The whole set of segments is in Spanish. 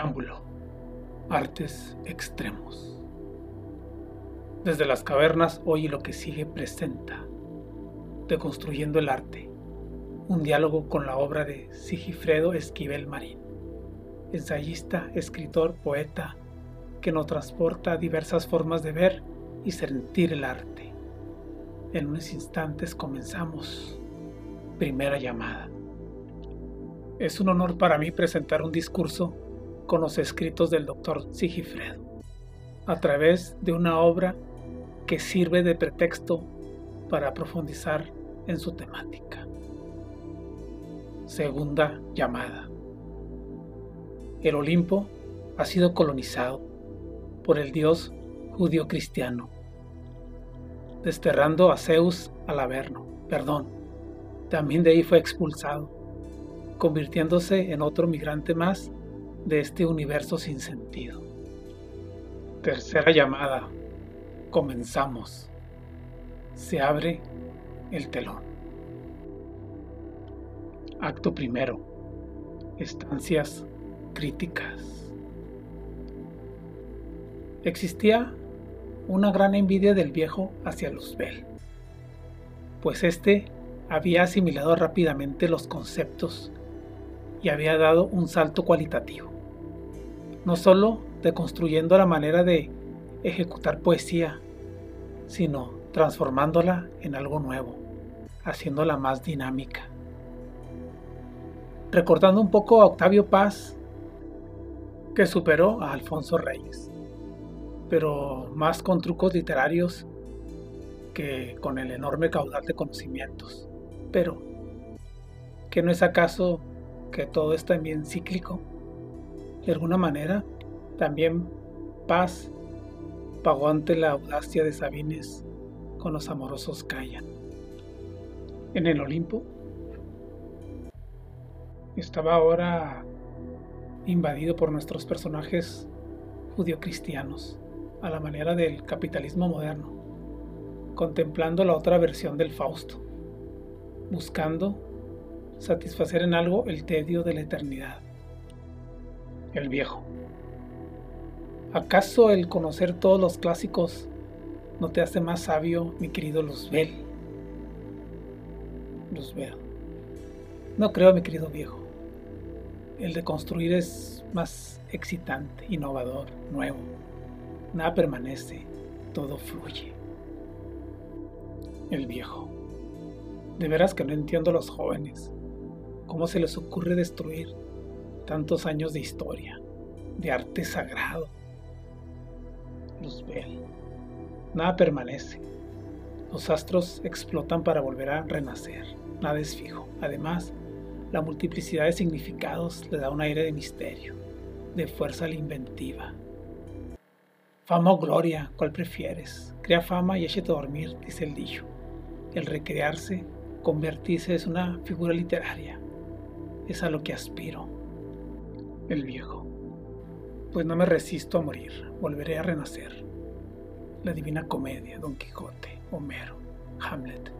Preámbulo. Artes extremos. Desde las cavernas hoy lo que sigue presenta. Deconstruyendo el arte. Un diálogo con la obra de Sigifredo Esquivel Marín. Ensayista, escritor, poeta, que nos transporta a diversas formas de ver y sentir el arte. En unos instantes comenzamos. Primera llamada. Es un honor para mí presentar un discurso con los escritos del doctor Sigifredo, a través de una obra que sirve de pretexto para profundizar en su temática. Segunda llamada. El Olimpo ha sido colonizado por el dios judío cristiano, desterrando a Zeus al Averno, perdón, también de ahí fue expulsado convirtiéndose en otro migrante más de este universo sin sentido. Tercera llamada. Comenzamos. Se abre el telón. Acto primero. Estancias críticas. Existía una gran envidia del viejo hacia Luzbel, pues éste había asimilado rápidamente los conceptos y había dado un salto cualitativo. No solo deconstruyendo la manera de ejecutar poesía, sino transformándola en algo nuevo, haciéndola más dinámica. Recordando un poco a Octavio Paz, que superó a Alfonso Reyes, pero más con trucos literarios que con el enorme caudal de conocimientos. Pero, ¿qué no es acaso que todo es también cíclico. De alguna manera, también Paz pagó ante la audacia de Sabines con los amorosos callan. En el Olimpo estaba ahora invadido por nuestros personajes judio-cristianos, a la manera del capitalismo moderno, contemplando la otra versión del Fausto, buscando satisfacer en algo el tedio de la eternidad. El viejo. ¿Acaso el conocer todos los clásicos no te hace más sabio, mi querido Luzbel? Luzbel. No creo, mi querido viejo. El de construir es más excitante, innovador, nuevo. Nada permanece, todo fluye. El viejo. De veras que no entiendo a los jóvenes. ¿Cómo se les ocurre destruir tantos años de historia, de arte sagrado? Luzbel. Nada permanece. Los astros explotan para volver a renacer. Nada es fijo. Además, la multiplicidad de significados le da un aire de misterio, de fuerza a la inventiva. Fama o gloria, ¿cuál prefieres? Crea fama y échate a dormir, dice el dicho. El recrearse, convertirse es una figura literaria es a lo que aspiro. El viejo. Pues no me resisto a morir, volveré a renacer. La divina comedia, Don Quijote, Homero, Hamlet,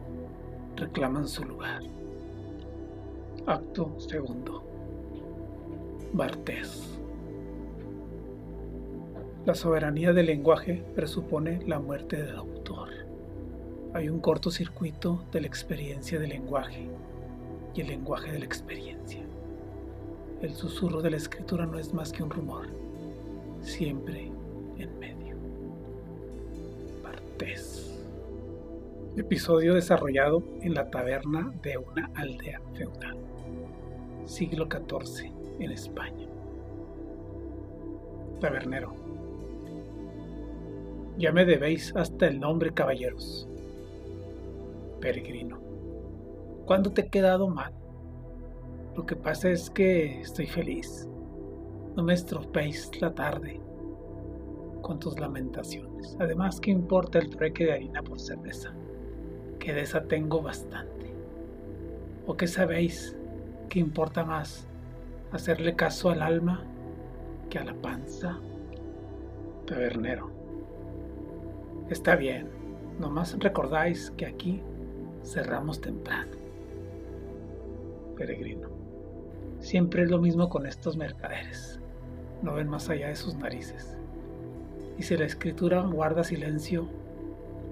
reclaman su lugar. Acto segundo. Bartés. La soberanía del lenguaje presupone la muerte del autor. Hay un cortocircuito de la experiencia del lenguaje y el lenguaje de la experiencia. El susurro de la escritura no es más que un rumor, siempre en medio. Partés. Episodio desarrollado en la taberna de una aldea feudal. Siglo XIV en España. Tabernero. Ya me debéis hasta el nombre, caballeros. Peregrino. ¿Cuándo te he quedado mal? Lo que pasa es que estoy feliz. No me estropeéis la tarde con tus lamentaciones. Además, ¿qué importa el trueque de harina por cerveza? Que de esa tengo bastante. ¿O qué sabéis? ¿Qué importa más? ¿Hacerle caso al alma que a la panza? Tabernero. Está bien. Nomás recordáis que aquí cerramos temprano peregrino. Siempre es lo mismo con estos mercaderes. no ven más allá de sus narices. Y si la escritura guarda silencio,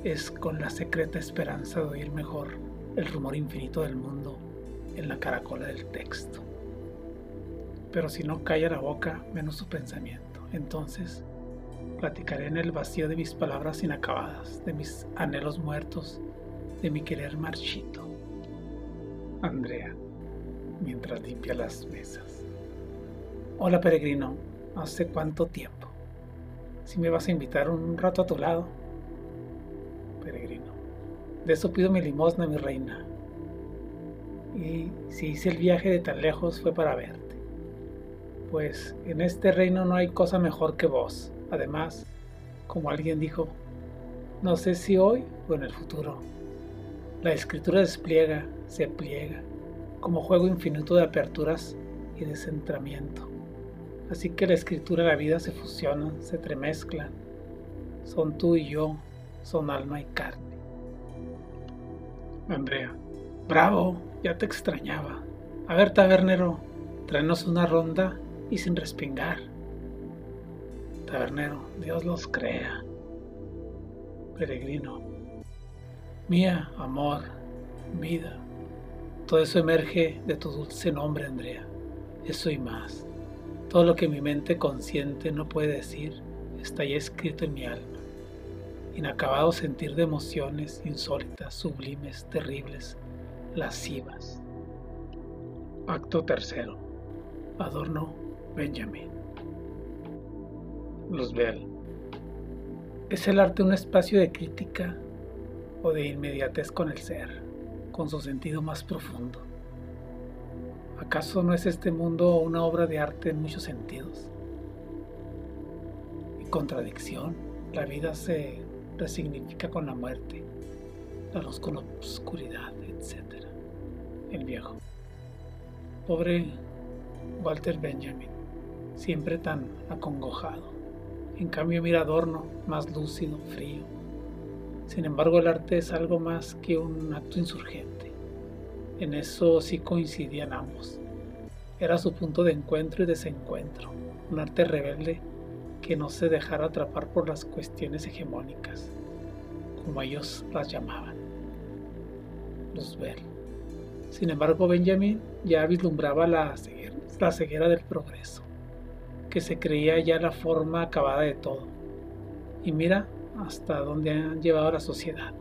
es con la secreta esperanza de oír mejor el rumor infinito del mundo en la caracola del texto. Pero si no calla la boca, menos su pensamiento. Entonces, platicaré en el vacío de mis palabras inacabadas, de mis anhelos muertos, de mi querer marchito. Andrea, mientras limpia las mesas. Hola peregrino, ¿hace cuánto tiempo? Si me vas a invitar un rato a tu lado. Peregrino, de eso pido mi limosna, mi reina. Y si hice el viaje de tan lejos fue para verte. Pues en este reino no hay cosa mejor que vos Además, como alguien dijo, no sé si hoy o en el futuro, la escritura despliega, se pliega, como juego infinito de aperturas y descentramiento. Así que la escritura y la vida se fusionan, se tremezclan. Son tú y yo, son alma y carne. Andrea, bravo, ya te extrañaba. A ver, tabernero, tráenos una ronda y sin respingar. Tabernero, Dios los crea. Peregrino, mía, amor, vida, todo eso emerge de tu dulce nombre, Andrea. Eso y más. Todo lo que mi mente consciente no puede decir está ya escrito en mi alma. Inacabado sentir de emociones insólitas, sublimes, terribles, lascivas. Acto tercero. Adorno Benjamin. Luzbel. ¿Es el arte un espacio de crítica o de inmediatez con el ser, con su sentido más profundo? ¿Acaso no es este mundo una obra de arte en muchos sentidos? Y contradicción, la vida se resignifica con la muerte, la luz con la oscuridad, etc. El viejo. Pobre Walter Benjamin, siempre tan acongojado. En cambio mira Adorno, más lúcido, frío. Sin embargo, el arte es algo más que un acto insurgente. En eso sí coincidían ambos. Era su punto de encuentro y desencuentro, un arte rebelde que no se dejara atrapar por las cuestiones hegemónicas, como ellos las llamaban. Luzbel. Sin embargo, Benjamin ya vislumbraba la la ceguera del progreso que se creía ya la forma acabada de todo. Y mira hasta dónde han llevado la sociedad.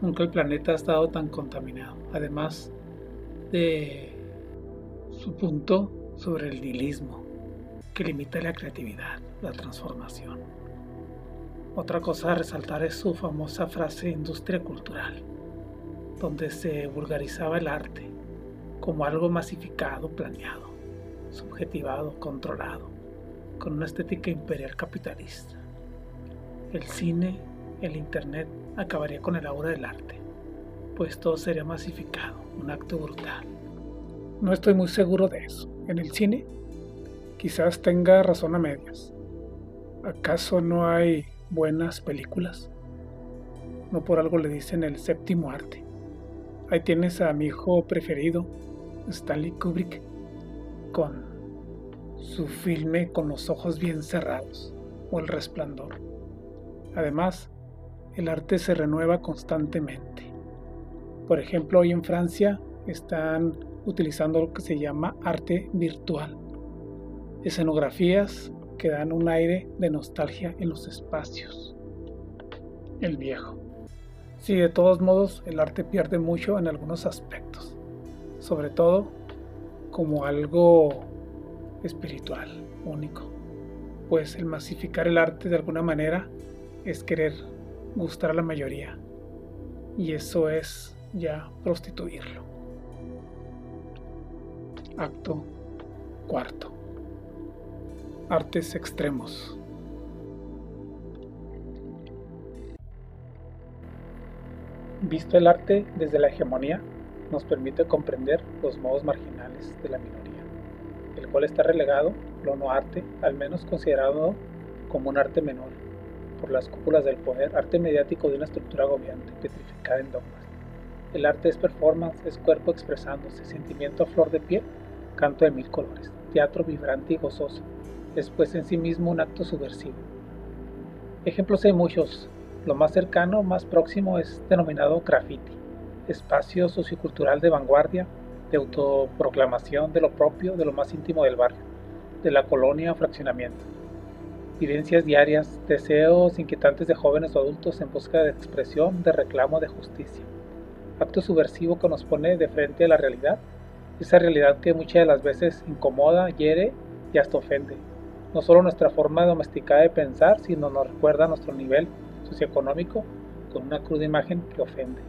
Nunca el planeta ha estado tan contaminado. Además de su punto sobre el nihilismo, que limita la creatividad, la transformación. Otra cosa a resaltar es su famosa frase industria cultural, donde se vulgarizaba el arte como algo masificado, planeado subjetivado, controlado, con una estética imperial capitalista. El cine, el Internet acabaría con el aura del arte, pues todo sería masificado, un acto brutal. No estoy muy seguro de eso. En el cine, quizás tenga razón a medias. ¿Acaso no hay buenas películas? No por algo le dicen el séptimo arte. Ahí tienes a mi hijo preferido, Stanley Kubrick, con su filme con los ojos bien cerrados o el resplandor. Además, el arte se renueva constantemente. Por ejemplo, hoy en Francia están utilizando lo que se llama arte virtual. Escenografías que dan un aire de nostalgia en los espacios. El viejo. Sí, de todos modos, el arte pierde mucho en algunos aspectos. Sobre todo como algo espiritual, único. Pues el masificar el arte de alguna manera es querer gustar a la mayoría. Y eso es ya prostituirlo. Acto cuarto. Artes extremos. Visto el arte desde la hegemonía, nos permite comprender los modos marginales de la minoría, el cual está relegado, lo no arte, al menos considerado como un arte menor, por las cúpulas del poder, arte mediático de una estructura agobiante, petrificada en dogmas. El arte es performance, es cuerpo expresándose, sentimiento a flor de piel, canto de mil colores, teatro vibrante y gozoso, es pues en sí mismo un acto subversivo. Ejemplos hay muchos. Lo más cercano, más próximo es denominado graffiti, espacio sociocultural de vanguardia, de autoproclamación de lo propio, de lo más íntimo del barrio, de la colonia o fraccionamiento. Vivencias diarias, deseos inquietantes de jóvenes o adultos en busca de expresión, de reclamo de justicia. Acto subversivo que nos pone de frente a la realidad, esa realidad que muchas de las veces incomoda, hiere y hasta ofende. No solo nuestra forma domesticada de pensar, sino nos recuerda nuestro nivel socioeconómico con una cruda imagen que ofende.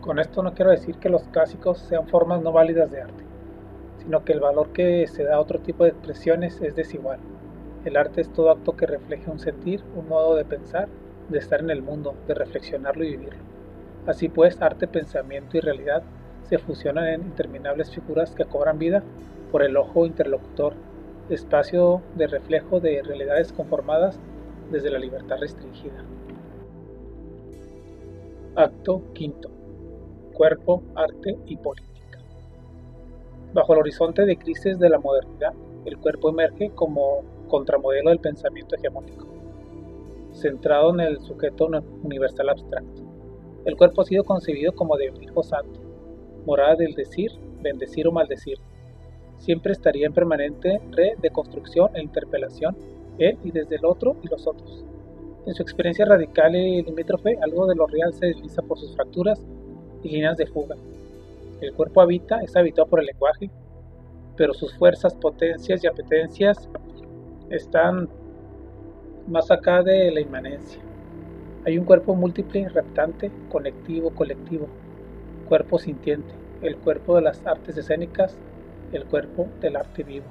Con esto no quiero decir que los clásicos sean formas no válidas de arte, sino que el valor que se da a otro tipo de expresiones es desigual. El arte es todo acto que refleje un sentir, un modo de pensar, de estar en el mundo, de reflexionarlo y vivirlo. Así pues, arte, pensamiento y realidad se fusionan en interminables figuras que cobran vida por el ojo interlocutor, espacio de reflejo de realidades conformadas desde la libertad restringida. Acto quinto cuerpo, arte y política. Bajo el horizonte de crisis de la modernidad, el cuerpo emerge como contramodelo del pensamiento hegemónico, centrado en el sujeto universal abstracto. El cuerpo ha sido concebido como de hijo santo, morada del decir, bendecir o maldecir. Siempre estaría en permanente red de construcción e interpelación, él y desde el otro y los otros. En su experiencia radical y limítrofe, algo de lo real se desliza por sus fracturas y líneas de fuga. El cuerpo habita, es habitado por el lenguaje, pero sus fuerzas, potencias y apetencias están más acá de la inmanencia. Hay un cuerpo múltiple, reptante, conectivo, colectivo, cuerpo sintiente, el cuerpo de las artes escénicas, el cuerpo del arte vivo.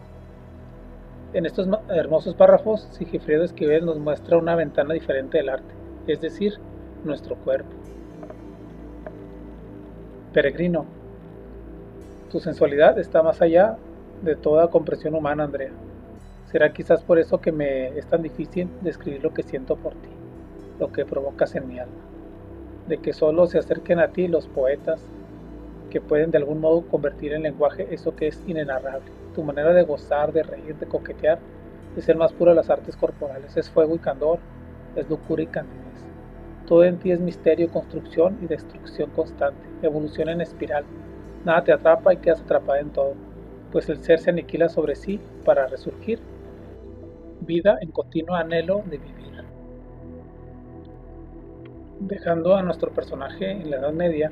En estos hermosos párrafos, Sigifredo Esquivel nos muestra una ventana diferente del arte, es decir, nuestro cuerpo. Peregrino, tu sensualidad está más allá de toda comprensión humana, Andrea. Será quizás por eso que me es tan difícil describir lo que siento por ti, lo que provocas en mi alma. De que solo se acerquen a ti los poetas que pueden de algún modo convertir en lenguaje eso que es inenarrable. Tu manera de gozar, de reír, de coquetear, es el más puro de las artes corporales, es fuego y candor, es locura y candidez. Todo en ti es misterio, construcción y destrucción constante, evolución en espiral. Nada te atrapa y quedas atrapada en todo, pues el ser se aniquila sobre sí para resurgir. Vida en continuo anhelo de vivir. Dejando a nuestro personaje en la Edad Media,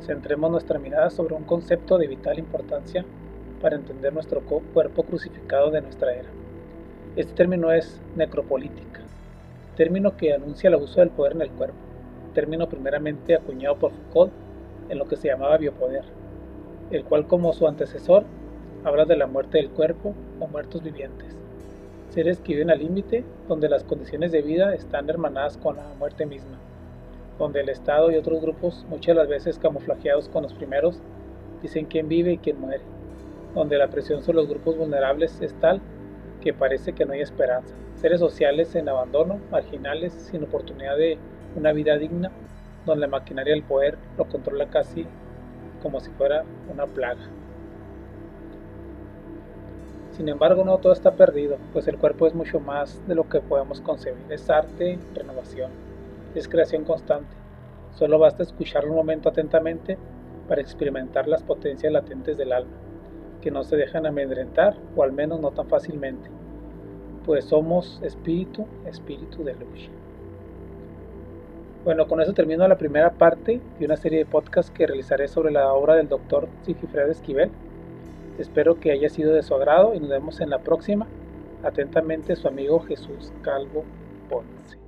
centremos nuestra mirada sobre un concepto de vital importancia para entender nuestro cuerpo crucificado de nuestra era. Este término es necropolítica término que anuncia el abuso del poder en el cuerpo, término primeramente acuñado por Foucault en lo que se llamaba biopoder, el cual como su antecesor habla de la muerte del cuerpo o muertos vivientes, seres que viven al límite donde las condiciones de vida están hermanadas con la muerte misma, donde el Estado y otros grupos, muchas veces camuflajeados con los primeros, dicen quién vive y quién muere, donde la presión sobre los grupos vulnerables es tal que parece que no hay esperanza. Seres sociales en abandono, marginales, sin oportunidad de una vida digna, donde la maquinaria del poder lo controla casi como si fuera una plaga. Sin embargo, no todo está perdido, pues el cuerpo es mucho más de lo que podemos concebir. Es arte, renovación, es creación constante. Solo basta escucharlo un momento atentamente para experimentar las potencias latentes del alma que no se dejan amedrentar, o al menos no tan fácilmente, pues somos espíritu, espíritu de luz. Bueno, con eso termino la primera parte de una serie de podcasts que realizaré sobre la obra del doctor Sigifredo Esquivel. Espero que haya sido de su agrado y nos vemos en la próxima. Atentamente su amigo Jesús Calvo Ponce.